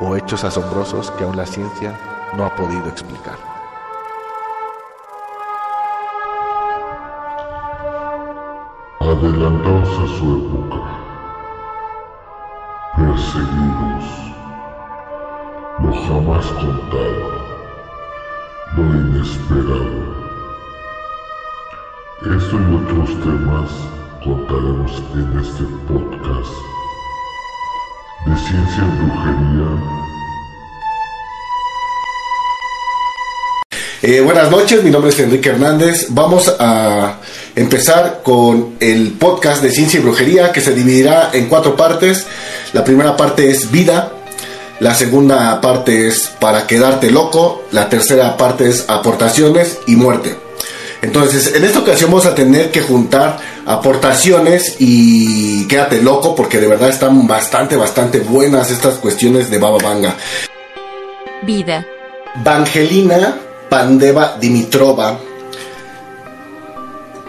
o hechos asombrosos que aún la ciencia no ha podido explicar. Adelantados a su época, perseguidos lo jamás contado, lo inesperado. Esto y otros temas contaremos en este podcast de ciencia brujería. Eh, buenas noches, mi nombre es Enrique Hernández. Vamos a empezar con el podcast de ciencia y brujería que se dividirá en cuatro partes. La primera parte es vida, la segunda parte es para quedarte loco. La tercera parte es aportaciones y muerte. Entonces, en esta ocasión vamos a tener que juntar aportaciones y quédate loco porque de verdad están bastante, bastante buenas estas cuestiones de Baba Vanga. Vida. Vangelina Pandeva Dimitrova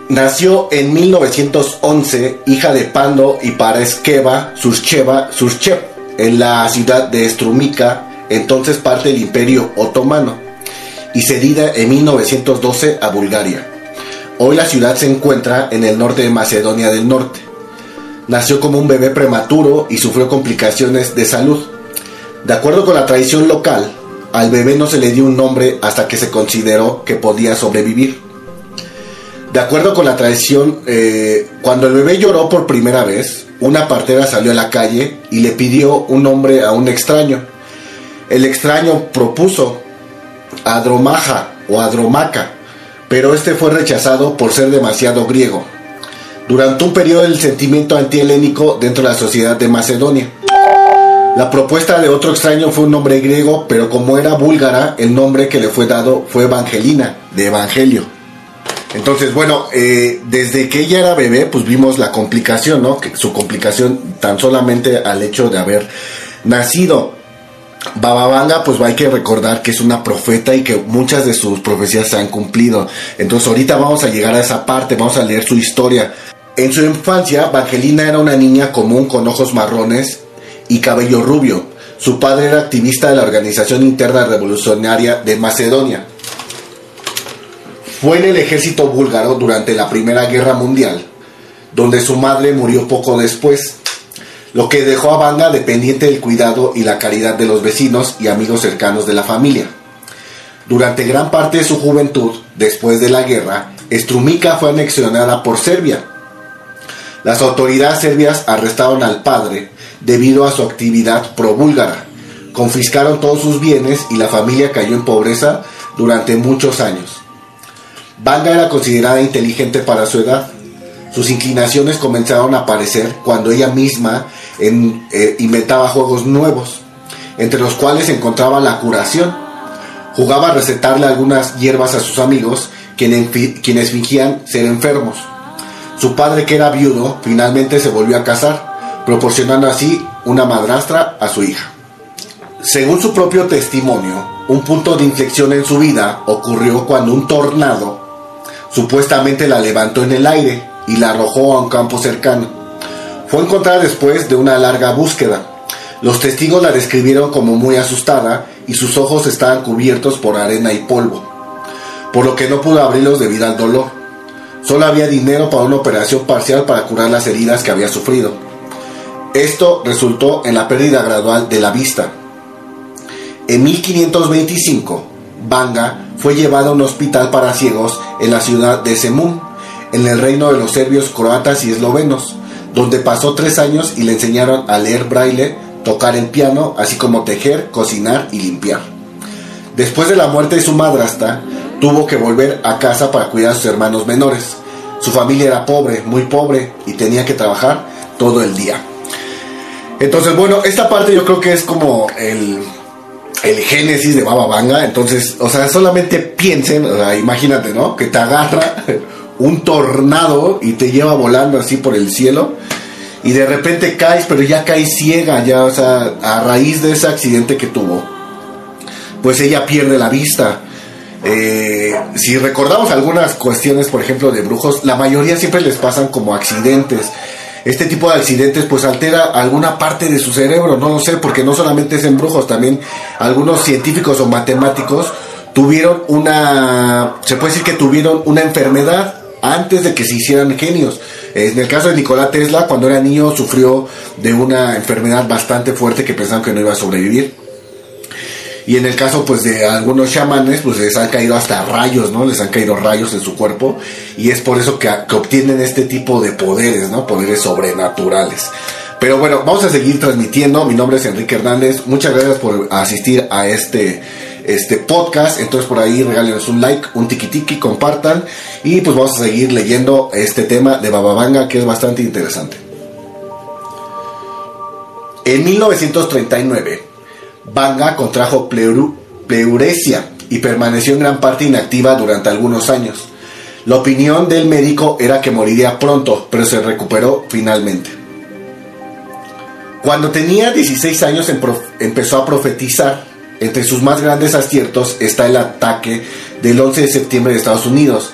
nació en 1911, hija de Pando y Pareskeva Surcheva Surchev en la ciudad de Strumica, entonces parte del Imperio Otomano, y cedida en 1912 a Bulgaria. Hoy la ciudad se encuentra en el norte de Macedonia del Norte. Nació como un bebé prematuro y sufrió complicaciones de salud. De acuerdo con la tradición local, al bebé no se le dio un nombre hasta que se consideró que podía sobrevivir. De acuerdo con la tradición, eh, cuando el bebé lloró por primera vez, una partera salió a la calle y le pidió un nombre a un extraño. El extraño propuso Adromaja o Adromaca, pero este fue rechazado por ser demasiado griego. Durante un periodo del sentimiento antihelénico dentro de la sociedad de Macedonia. La propuesta de otro extraño fue un nombre griego, pero como era búlgara, el nombre que le fue dado fue Evangelina, de Evangelio. Entonces, bueno, eh, desde que ella era bebé, pues vimos la complicación, ¿no? Que su complicación tan solamente al hecho de haber nacido. Baba Vanga, pues hay que recordar que es una profeta y que muchas de sus profecías se han cumplido. Entonces ahorita vamos a llegar a esa parte, vamos a leer su historia. En su infancia, Evangelina era una niña común con ojos marrones y cabello rubio. Su padre era activista de la Organización Interna Revolucionaria de Macedonia fue en el ejército búlgaro durante la Primera Guerra Mundial, donde su madre murió poco después, lo que dejó a Vanga dependiente del cuidado y la caridad de los vecinos y amigos cercanos de la familia. Durante gran parte de su juventud, después de la guerra, Strumica fue anexionada por Serbia. Las autoridades serbias arrestaron al padre debido a su actividad pro-búlgara, confiscaron todos sus bienes y la familia cayó en pobreza durante muchos años. Vanga era considerada inteligente para su edad. Sus inclinaciones comenzaron a aparecer cuando ella misma eh, inventaba juegos nuevos, entre los cuales encontraba la curación. Jugaba a recetarle algunas hierbas a sus amigos, quienes, quienes fingían ser enfermos. Su padre, que era viudo, finalmente se volvió a casar, proporcionando así una madrastra a su hija. Según su propio testimonio, un punto de inflexión en su vida ocurrió cuando un tornado Supuestamente la levantó en el aire y la arrojó a un campo cercano. Fue encontrada después de una larga búsqueda. Los testigos la describieron como muy asustada y sus ojos estaban cubiertos por arena y polvo, por lo que no pudo abrirlos debido al dolor. Solo había dinero para una operación parcial para curar las heridas que había sufrido. Esto resultó en la pérdida gradual de la vista. En 1525, Banga fue llevado a un hospital para ciegos en la ciudad de Semun, en el reino de los serbios, croatas y eslovenos, donde pasó tres años y le enseñaron a leer braille, tocar el piano, así como tejer, cocinar y limpiar. Después de la muerte de su madrastra, tuvo que volver a casa para cuidar a sus hermanos menores. Su familia era pobre, muy pobre, y tenía que trabajar todo el día. Entonces, bueno, esta parte yo creo que es como el, el génesis de Baba Vanga. Entonces, o sea, solamente piensen, o sea, imagínate, ¿no? Que te agarra un tornado y te lleva volando así por el cielo. Y de repente caes, pero ya caes ciega, ya, o sea, a raíz de ese accidente que tuvo, pues ella pierde la vista. Eh, si recordamos algunas cuestiones, por ejemplo, de brujos, la mayoría siempre les pasan como accidentes este tipo de accidentes pues altera alguna parte de su cerebro, no lo sé, porque no solamente es en brujos, también algunos científicos o matemáticos tuvieron una, se puede decir que tuvieron una enfermedad antes de que se hicieran genios. En el caso de Nikola Tesla, cuando era niño, sufrió de una enfermedad bastante fuerte que pensaban que no iba a sobrevivir. Y en el caso pues de algunos chamanes, pues les han caído hasta rayos, ¿no? Les han caído rayos en su cuerpo y es por eso que, obtienen este tipo de poderes, ¿no? Poderes sobrenaturales. Pero bueno, vamos a seguir transmitiendo. Mi nombre es Enrique Hernández. Muchas gracias por asistir a este, este podcast. Entonces por ahí regálenos un like, un tiki, compartan. Y pues vamos a seguir leyendo este tema de Bababanga que es bastante interesante. En 1939 Banga contrajo pleuresia y permaneció en gran parte inactiva durante algunos años. La opinión del médico era que moriría pronto, pero se recuperó finalmente. Cuando tenía 16 años empezó a profetizar. Entre sus más grandes aciertos está el ataque del 11 de septiembre de Estados Unidos,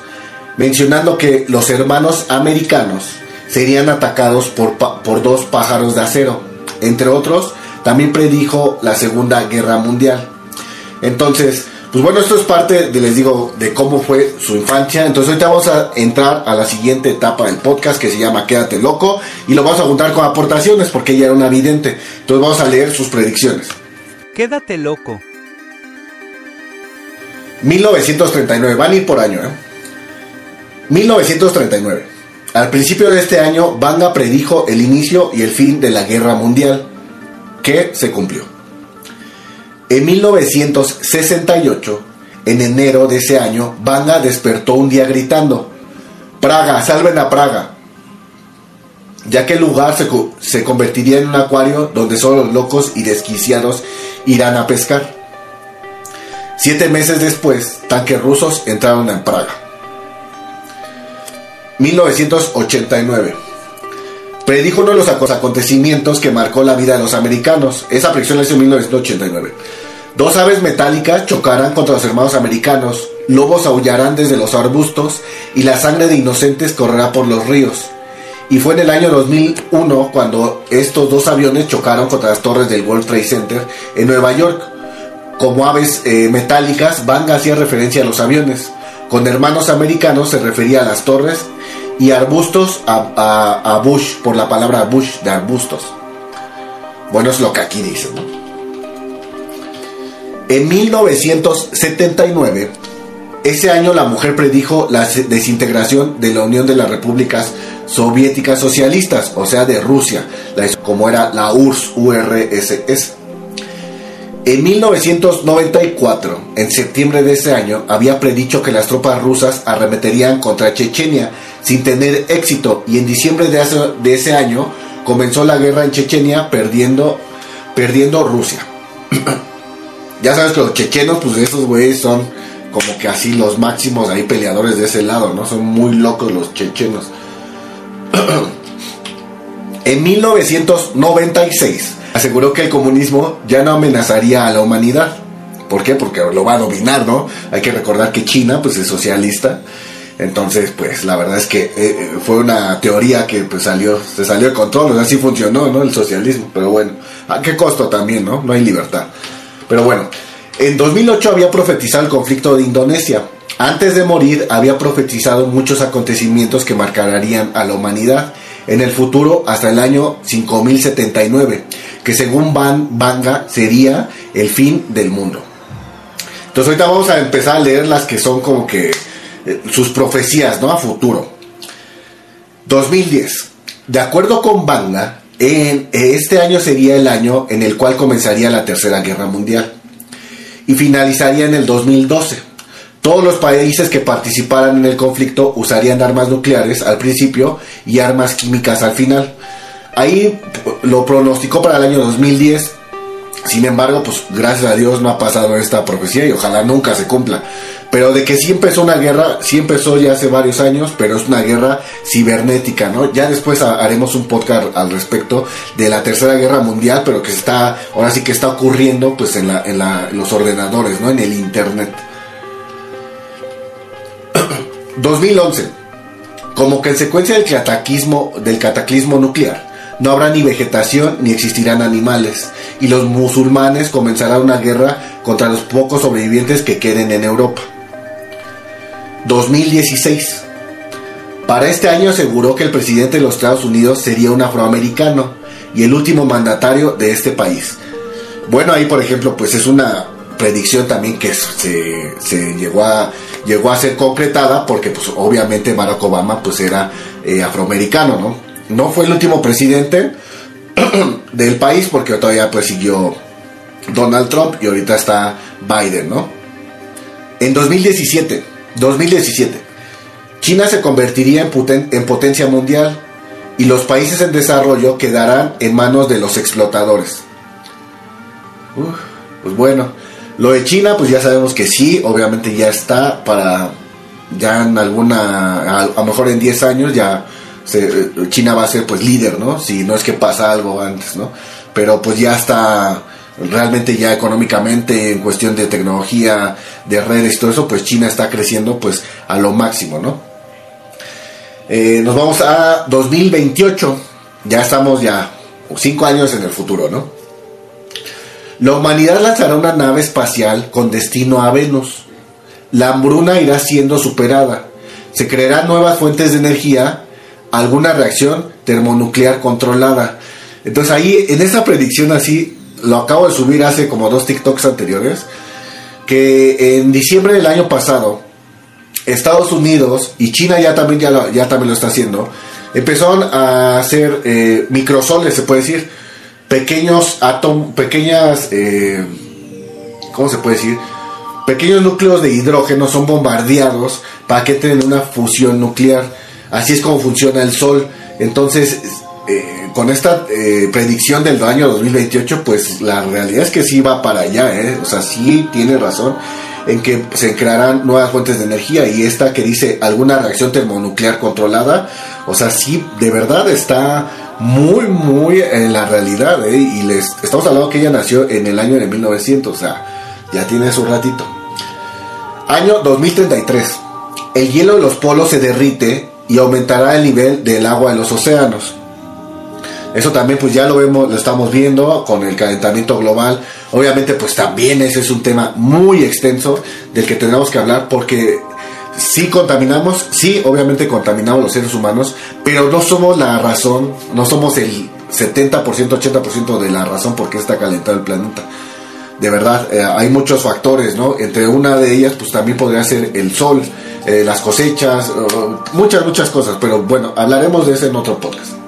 mencionando que los hermanos americanos serían atacados por, por dos pájaros de acero, entre otros también predijo la Segunda Guerra Mundial. Entonces, pues bueno, esto es parte de, les digo, de cómo fue su infancia. Entonces ahorita vamos a entrar a la siguiente etapa del podcast que se llama Quédate Loco y lo vamos a juntar con aportaciones porque ella era una vidente. Entonces vamos a leer sus predicciones. Quédate loco. 1939, van a ir por año, ¿eh? 1939. Al principio de este año, Banga predijo el inicio y el fin de la guerra mundial que se cumplió. En 1968, en enero de ese año, Banga despertó un día gritando, Praga, salven a Praga, ya que el lugar se, se convertiría en un acuario donde solo los locos y desquiciados irán a pescar. Siete meses después, tanques rusos entraron en Praga. 1989 predijo uno de los acontecimientos que marcó la vida de los americanos. Esa predicción la hizo en 1989. Dos aves metálicas chocarán contra los hermanos americanos, lobos aullarán desde los arbustos y la sangre de inocentes correrá por los ríos. Y fue en el año 2001 cuando estos dos aviones chocaron contra las torres del World Trade Center en Nueva York. Como aves eh, metálicas, Banga hacía referencia a los aviones. Con hermanos americanos se refería a las torres y arbustos a, bush, por la palabra bush de arbustos. Bueno, es lo que aquí dice. En 1979, ese año la mujer predijo la desintegración de la Unión de las Repúblicas Soviéticas Socialistas, o sea, de Rusia, como era la URSS, URSS. En 1994, en septiembre de ese año, había predicho que las tropas rusas arremeterían contra Chechenia sin tener éxito y en diciembre de ese, de ese año comenzó la guerra en Chechenia perdiendo, perdiendo Rusia. ya sabes que los chechenos, pues esos güeyes son como que así los máximos ahí peleadores de ese lado, ¿no? Son muy locos los chechenos. en 1996 aseguró que el comunismo ya no amenazaría a la humanidad. ¿Por qué? Porque lo va a dominar, ¿no? Hay que recordar que China, pues es socialista entonces, pues la verdad es que eh, eh, fue una teoría que pues salió, se salió de control, o funcionó, ¿no? El socialismo, pero bueno, ¿a qué costo también, no? No hay libertad. Pero bueno, en 2008 había profetizado el conflicto de Indonesia. Antes de morir había profetizado muchos acontecimientos que marcarían a la humanidad en el futuro hasta el año 5079, que según Van Banga sería el fin del mundo. Entonces ahorita vamos a empezar a leer las que son como que eh, sus profecías ¿no? a futuro. 2010. De acuerdo con Banga, en este año sería el año en el cual comenzaría la Tercera Guerra Mundial y finalizaría en el 2012. Todos los países que participaran en el conflicto usarían armas nucleares al principio y armas químicas al final. Ahí lo pronosticó para el año 2010 Sin embargo, pues gracias a Dios no ha pasado esta profecía y ojalá nunca se cumpla. Pero de que sí empezó una guerra, sí empezó ya hace varios años, pero es una guerra cibernética, ¿no? Ya después haremos un podcast al respecto de la Tercera Guerra Mundial, pero que está, ahora sí que está ocurriendo pues en, la, en, la, en los ordenadores, ¿no? En el Internet. 2011. Como consecuencia del cataclismo, del cataclismo nuclear, no habrá ni vegetación ni existirán animales, y los musulmanes comenzarán una guerra contra los pocos sobrevivientes que queden en Europa. 2016. Para este año aseguró que el presidente de los Estados Unidos sería un afroamericano y el último mandatario de este país. Bueno, ahí por ejemplo, pues es una predicción también que se, se llegó, a, llegó a ser concretada porque pues obviamente Barack Obama pues era eh, afroamericano, ¿no? No fue el último presidente del país porque todavía pues siguió Donald Trump y ahorita está Biden, ¿no? En 2017 2017. China se convertiría en, potencia mundial y los países en desarrollo quedarán en manos de los explotadores. pues bueno, lo de China, pues ya sabemos que sí, obviamente ya está para, ya en alguna, a, lo mejor en 10 años ya China va a ser pues líder, ¿no? Si no es que pasa algo antes, ¿no? Pero pues ya está realmente ya económicamente, en cuestión de tecnología, de redes y todo eso, pues China está creciendo pues a lo máximo, ¿no? Eh, nos vamos a 2028, ya estamos ya cinco años en el futuro, ¿no? La humanidad lanzará una nave espacial con destino a Venus. La hambruna irá siendo superada. Se crearán nuevas fuentes de energía, alguna reacción termonuclear controlada. Entonces ahí, en esa predicción así, lo acabo de subir hace como dos TikToks anteriores, que en diciembre del año pasado, Estados Unidos y China ya también, ya lo, también lo está haciendo, empezaron a hacer eh, microsoles, se puede decir, pequeños átomos, pequeñas, eh, ¿cómo se puede decir? Pequeños núcleos de hidrógeno son bombardeados para que tengan una fusión nuclear. Así es como funciona el Sol. Entonces, eh, con esta eh, predicción del año 2028, pues la realidad es que sí va para allá, ¿eh? o sea, sí tiene razón en que se crearán nuevas fuentes de energía y esta que dice alguna reacción termonuclear controlada, o sea, sí, de verdad está muy, muy en la realidad, ¿eh? y les estamos hablando que ella nació en el año de 1900, o sea, ya tiene su ratito. Año 2033. El hielo de los polos se derrite y aumentará el nivel del agua en los océanos. Eso también pues ya lo vemos, lo estamos viendo con el calentamiento global. Obviamente pues también ese es un tema muy extenso del que tenemos que hablar porque sí contaminamos, sí obviamente contaminamos los seres humanos, pero no somos la razón, no somos el 70%, 80% de la razón por qué está calentado el planeta. De verdad, eh, hay muchos factores, ¿no? Entre una de ellas pues también podría ser el sol, eh, las cosechas, muchas, muchas cosas, pero bueno, hablaremos de eso en otro podcast.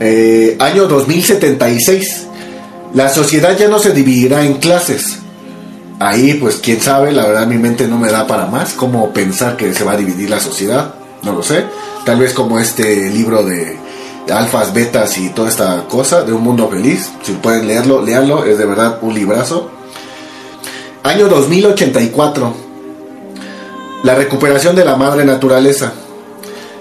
Eh, año 2076. La sociedad ya no se dividirá en clases. Ahí, pues, quién sabe, la verdad mi mente no me da para más. ¿Cómo pensar que se va a dividir la sociedad? No lo sé. Tal vez como este libro de alfas, betas y toda esta cosa de un mundo feliz. Si pueden leerlo, leanlo. Es de verdad un librazo. Año 2084. La recuperación de la madre naturaleza.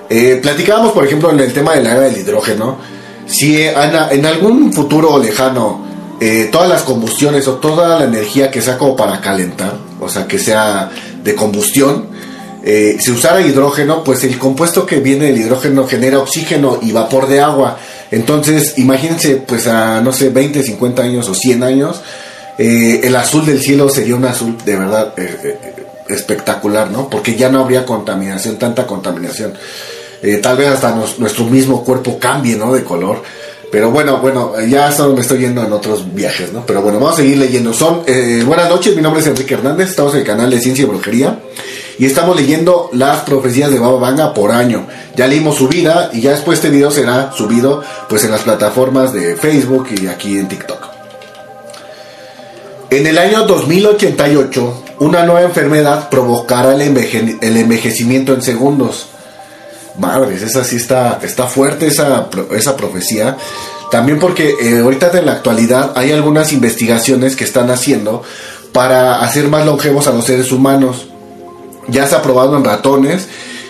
Eh, platicábamos, por ejemplo, en el tema de la era del hidrógeno si en algún futuro lejano eh, todas las combustiones o toda la energía que sea como para calentar, o sea, que sea de combustión, eh, si usara hidrógeno, pues el compuesto que viene del hidrógeno genera oxígeno y vapor de agua. Entonces, imagínense, pues a, no sé, 20, 50 años o 100 años, eh, el azul del cielo sería un azul de verdad espectacular, ¿no? Porque ya no habría contaminación, tanta contaminación. Eh, tal vez hasta nuestro mismo cuerpo cambie, ¿no? De color. Pero bueno, bueno, ya solo me estoy yendo en otros viajes, ¿no? Pero bueno, vamos a seguir leyendo. Son, eh, buenas noches, mi nombre es Enrique Hernández, estamos en el canal de Ciencia y Brujería y estamos leyendo las profecías de Baba Vanga por año. Ya leímos su vida y ya después este video será subido pues en las plataformas de Facebook y aquí en TikTok. En el año 2088, una nueva enfermedad provocará el envejecimiento en segundos madres, esa sí está, está fuerte esa, esa profecía. También porque eh, ahorita en la actualidad hay algunas investigaciones que están haciendo para hacer más longevos a los seres humanos. Ya se ha probado en ratones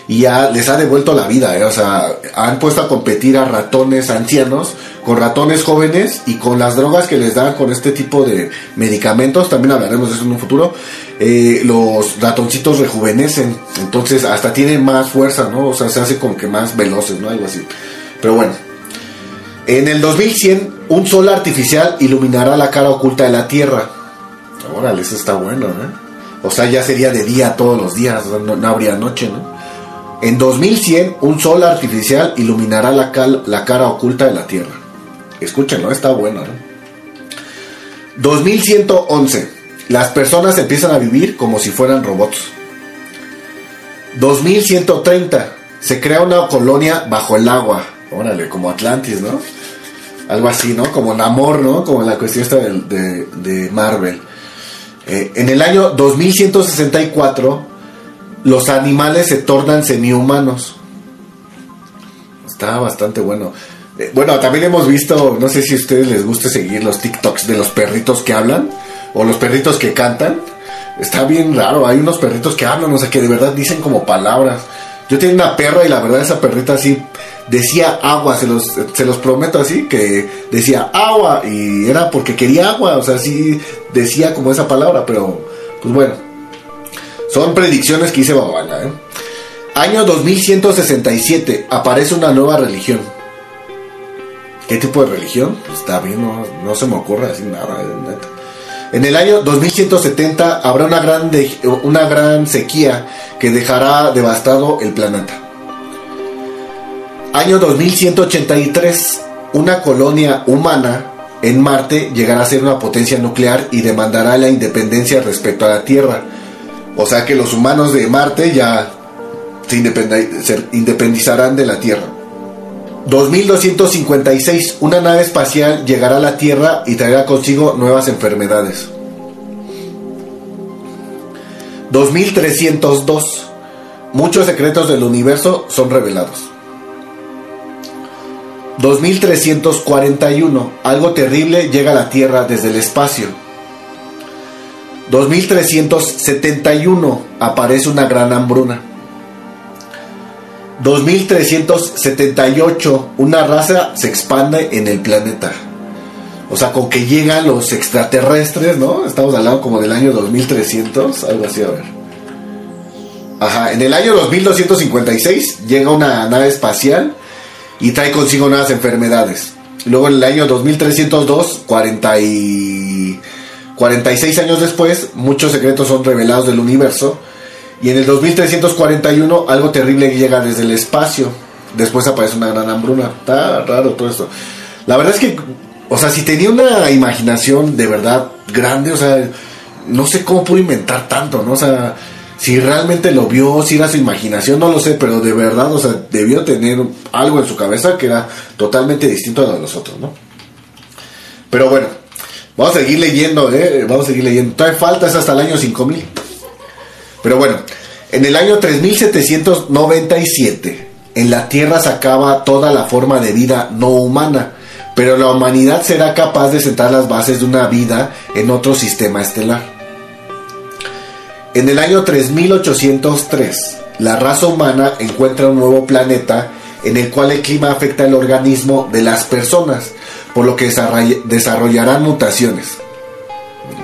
y ya les ha devuelto la vida, ¿eh? o sea, han puesto a competir a ratones ancianos con ratones jóvenes y con las drogas que les dan con este tipo de medicamentos, también hablaremos de eso en un futuro, eh, los ratoncitos rejuvenecen, entonces hasta tienen más fuerza, ¿no? O sea, se hace como que más veloces, ¿no? Algo así. Pero bueno, en el 2100 un sol artificial iluminará la cara oculta de la Tierra. Órale, eso está bueno, ¿eh? O sea, ya sería de día todos los días, no, habría noche, ¿no? En 2100, un sol artificial iluminará la cara oculta de la Tierra. Escúchenlo, está bueno. ¿no? 2111. Las personas empiezan a vivir como si fueran robots. 2130. Se crea una colonia bajo el agua. Órale, como Atlantis, ¿no? Algo así, ¿no? Como Namor, ¿no? Como la cuestión esta de, de- de Marvel. Eh, en el año 2164 los animales se tornan semi-humanos. Está bastante bueno. Eh, bueno, también hemos visto, no sé si a ustedes les gusta seguir los TikToks de los perritos que hablan o los perritos que cantan. Está bien raro, hay unos perritos que hablan, o sea, que de verdad dicen como palabras. Yo tenía una perra y la verdad esa perrita así decía agua, se los, se los prometo así, que decía agua y era porque quería agua, o sea, sí decía como esa palabra, pero pues bueno, son predicciones que hice Babana. ¿eh? Año 2167. Aparece una nueva religión. ¿Qué tipo de religión? Pues está bien, no, no se me ocurre así nada. eh, neta. En el año 2170 habrá una gran, de- una gran sequía que dejará devastado el planeta. Año 2183. Una colonia humana en Marte llegará a ser una potencia nuclear y demandará la independencia respecto a la Tierra. O sea que los humanos de Marte ya se, independizarán de la Tierra. 2256. Una nave espacial llegará a la Tierra y traerá consigo nuevas enfermedades. 2302. Muchos secretos del universo son revelados. 2341. Algo terrible llega a la Tierra desde el espacio. 2371 aparece una gran hambruna. 2378 una raza se expande en el planeta. O sea, con que llegan los extraterrestres, ¿no? Estamos hablando como del año 2300, algo así, a ver. Ajá, en el año 2256 llega una nave espacial y trae consigo nuevas enfermedades. Luego en el año 2302, 40 y 46 años después, muchos secretos son revelados del universo. Y en el 2341 algo terrible llega desde el espacio. Después aparece una gran hambruna. Está raro todo esto. La verdad es que, o sea, si tenía una imaginación de verdad grande, o sea, no sé cómo pudo inventar tanto, ¿no? O sea, si realmente lo vio, si era su imaginación, no lo sé, pero de verdad, o sea, debió tener algo en su cabeza que era totalmente distinto a lo de los otros, ¿no? Pero bueno, vamos a seguir leyendo, ¿eh? Vamos a seguir leyendo. Todavía falta, es hasta el año 5000. Pero bueno, en el año 3797, en la Tierra se acaba toda la forma de vida no humana, pero la humanidad será capaz de sentar las bases de una vida en otro sistema estelar. En el año 3803, la raza humana encuentra un nuevo planeta en el cual el clima afecta el organismo de las personas, por lo que desarroll- desarrollarán mutaciones.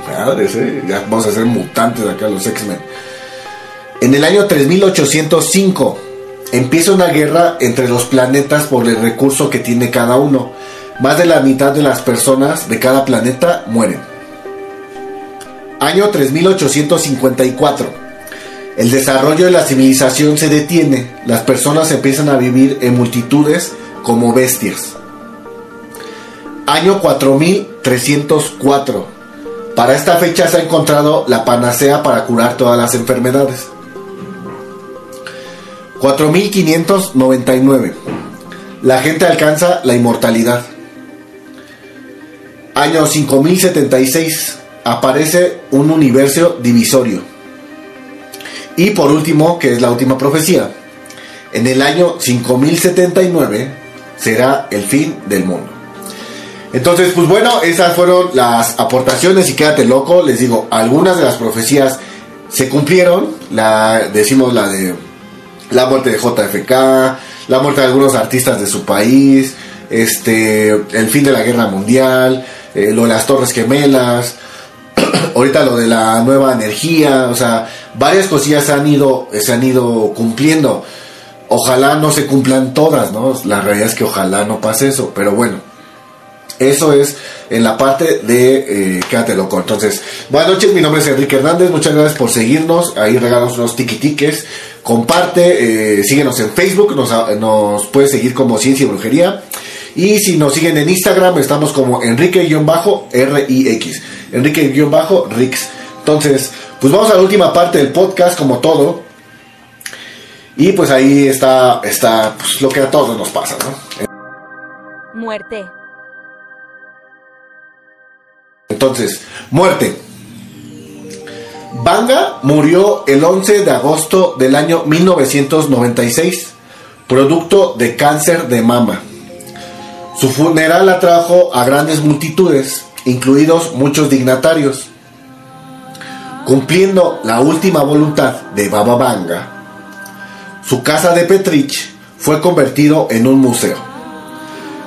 Madres, ¿eh? Ya vamos a ser mutantes acá los X-Men. En el año 3805 empieza una guerra entre los planetas por el recurso que tiene cada uno. Más de la mitad de las personas de cada planeta mueren. Año 3854. El desarrollo de la civilización se detiene. Las personas empiezan a vivir en multitudes como bestias. Año 4304. Para esta fecha se ha encontrado la panacea para curar todas las enfermedades. 4599. La gente alcanza la inmortalidad. Año 5076. Aparece un universo divisorio. Y por último, que es la última profecía. En el año 5079 será el fin del mundo. Entonces, pues bueno, esas fueron las aportaciones y quédate loco. Les digo, algunas de las profecías se cumplieron. La, decimos la de la muerte de JFK, la muerte de algunos artistas de su país, este, el fin de la guerra mundial, eh, lo de las Torres Gemelas, ahorita lo de la nueva energía, o sea, varias cosillas han ido, se han ido cumpliendo. Ojalá no se cumplan todas, ¿no? La realidad es que ojalá no pase eso, pero bueno. Eso es en la parte de eh, Quédate Loco. Entonces, buenas noches, mi nombre es Enrique Hernández. Muchas gracias por seguirnos. Ahí regalos unos tiquitiques. Comparte, eh, síguenos en Facebook. Nos, nos puedes seguir como Ciencia y Brujería. Y si nos siguen en Instagram, estamos como Enrique-RIX. Enrique-Rix. Entonces, pues vamos a la última parte del podcast, como todo. Y pues ahí está, está pues, lo que a todos nos pasa, ¿no? Muerte. Entonces, muerte. Banga murió el 11 de agosto del año 1996, producto de cáncer de mama. Su funeral atrajo a grandes multitudes, incluidos muchos dignatarios. Cumpliendo la última voluntad de Baba Banga, su casa de Petrich fue convertido en un museo.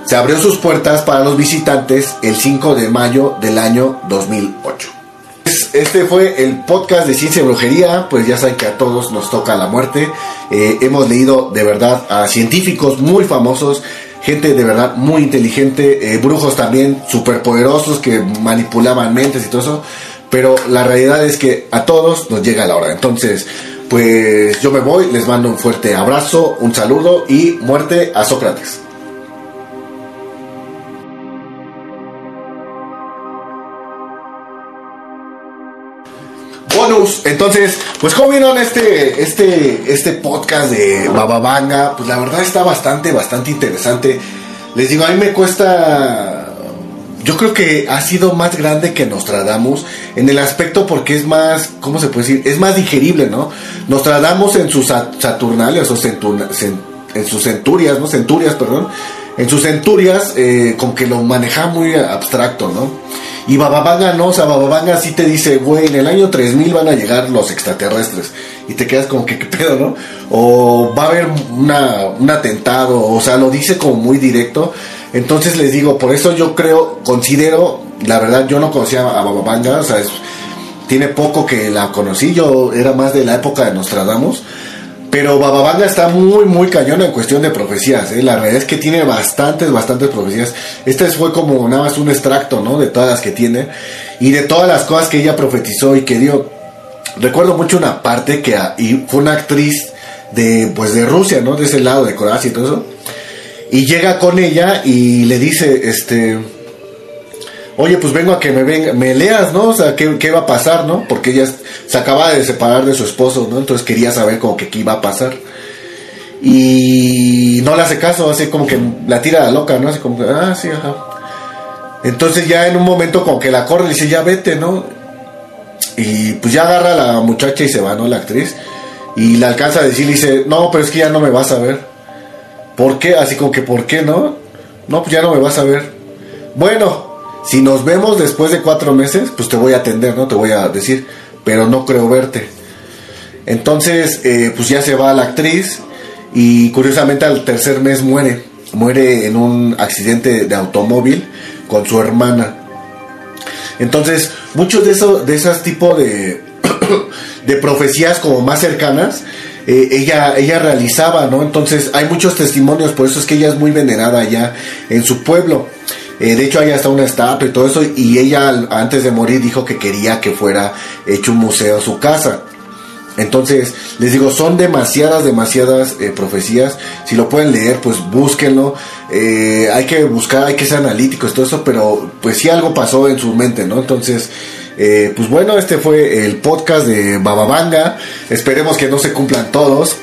Se abrió sus puertas para los visitantes el 5 de mayo del año 2008. Este fue el podcast de Ciencia y Brujería, pues ya saben que a todos nos toca la muerte. Eh, hemos leído de verdad a científicos muy famosos, gente de verdad muy inteligente, eh, brujos también superpoderosos que manipulaban mentes y todo eso. Pero la realidad es que a todos nos llega la hora. Entonces, pues yo me voy, les mando un fuerte abrazo, un saludo y muerte a Sócrates. Entonces, pues como vieron este, este, este podcast de Bababanga, pues la verdad está bastante, bastante interesante. Les digo, a mí me cuesta, yo creo que ha sido más grande que Nostradamus en el aspecto porque es más, ¿cómo se puede decir? Es más digerible, ¿no? Nostradamus en sus Saturnales o en sus centurias, ¿no? Centurias, perdón. En sus centurias, eh, como que lo maneja muy abstracto, ¿no? Y Bababanga no, o sea, Bababanga sí te dice, güey, en el año 3000 van a llegar los extraterrestres. Y te quedas como que, ¿qué pedo, no? O va a haber una, un atentado, o sea, lo dice como muy directo. Entonces les digo, por eso yo creo, considero, la verdad, yo no conocía a Bababanga, o sea, tiene poco que la conocí, yo era más de la época de Nostradamus. Pero Bababanga está muy, muy cañón en cuestión de profecías. ¿eh? La realidad es que tiene bastantes, bastantes profecías. Este fue como nada más un extracto, ¿no? De todas las que tiene. Y de todas las cosas que ella profetizó y que dio. Recuerdo mucho una parte que y fue una actriz de, pues de Rusia, ¿no? De ese lado, de Croacia y todo eso. Y llega con ella y le dice, este oye, pues vengo a que me venga, me leas, ¿no? O sea, ¿qué, va a pasar, ¿no? Porque ella se acaba de separar de su esposo, ¿no? Entonces quería saber como que qué iba a pasar. Y no le hace caso, así como que la tira a la loca, ¿no? Así como que, ah, sí, ajá. Entonces ya en un momento como que la corre y dice, ya vete, ¿no? Y pues ya agarra a la muchacha y se va, ¿no? La actriz. Y le alcanza a decir, dice, no, pero es que ya no me vas a ver. ¿Por qué? Así como que, ¿por qué no? No, pues ya no me vas a ver. Bueno, si nos vemos después de cuatro meses, pues te voy a atender, ¿no? Te voy a decir, pero no creo verte. Entonces, eh, pues ya se va la actriz y curiosamente al tercer mes muere. Muere en un accidente de automóvil con su hermana. Entonces, muchos de esos de esos tipos de, de profecías como más cercanas, eh, ella, ella realizaba, ¿no? Entonces, hay muchos testimonios, por eso es que ella es muy venerada allá en su pueblo. Eh, de hecho, hay hasta una estatua y todo eso. Y ella, antes de morir, dijo que quería que fuera hecho un museo a su casa. Entonces, les digo, son demasiadas, demasiadas eh, profecías. Si lo pueden leer, pues búsquenlo. Eh, hay que buscar, hay que ser analíticos, todo eso, pero pues sí algo pasó en su mente, ¿no? Entonces, pues bueno, este fue el podcast de Bababanga. Esperemos que no se cumplan todos.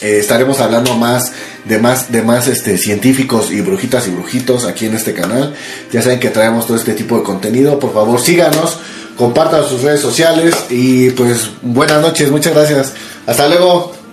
estaremos hablando más de más, de más este, científicos y brujitas y brujitos aquí en este canal. Ya saben que traemos todo este tipo de contenido. Por favor, síganos, compartan sus redes sociales y pues buenas noches, muchas gracias. Hasta luego.